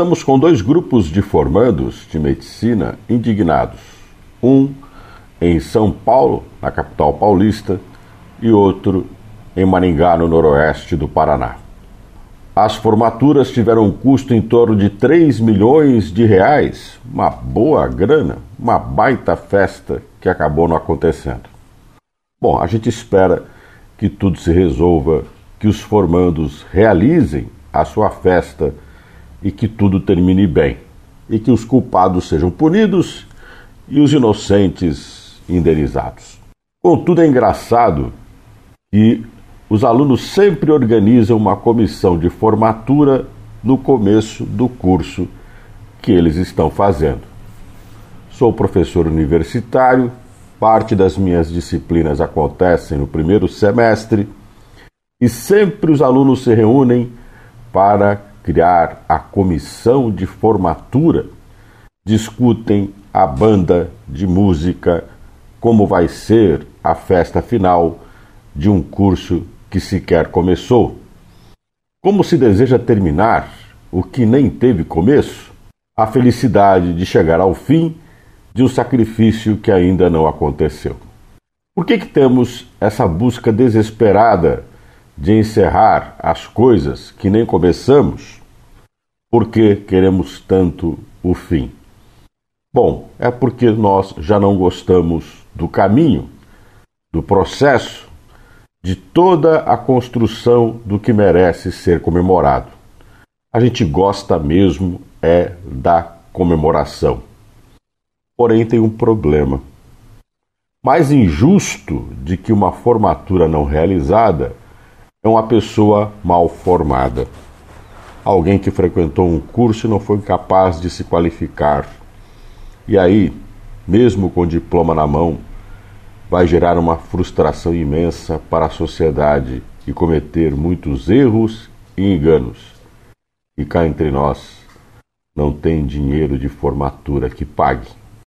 estamos com dois grupos de formandos de medicina indignados. Um em São Paulo, na capital paulista, e outro em Maringá, no noroeste do Paraná. As formaturas tiveram um custo em torno de 3 milhões de reais, uma boa grana, uma baita festa que acabou não acontecendo. Bom, a gente espera que tudo se resolva, que os formandos realizem a sua festa e que tudo termine bem, e que os culpados sejam punidos e os inocentes indenizados. Contudo, é engraçado que os alunos sempre organizam uma comissão de formatura no começo do curso que eles estão fazendo. Sou professor universitário, parte das minhas disciplinas acontecem no primeiro semestre e sempre os alunos se reúnem para criar a comissão de formatura, discutem a banda de música, como vai ser a festa final de um curso que sequer começou. Como se deseja terminar o que nem teve começo? A felicidade de chegar ao fim de um sacrifício que ainda não aconteceu. Por que, que temos essa busca desesperada de encerrar as coisas que nem começamos? Por que queremos tanto o fim? Bom, é porque nós já não gostamos do caminho, do processo, de toda a construção do que merece ser comemorado. A gente gosta mesmo é da comemoração. Porém, tem um problema. Mais injusto de que uma formatura não realizada é uma pessoa mal formada. Alguém que frequentou um curso e não foi capaz de se qualificar. E aí, mesmo com o diploma na mão, vai gerar uma frustração imensa para a sociedade e cometer muitos erros e enganos. E cá entre nós, não tem dinheiro de formatura que pague.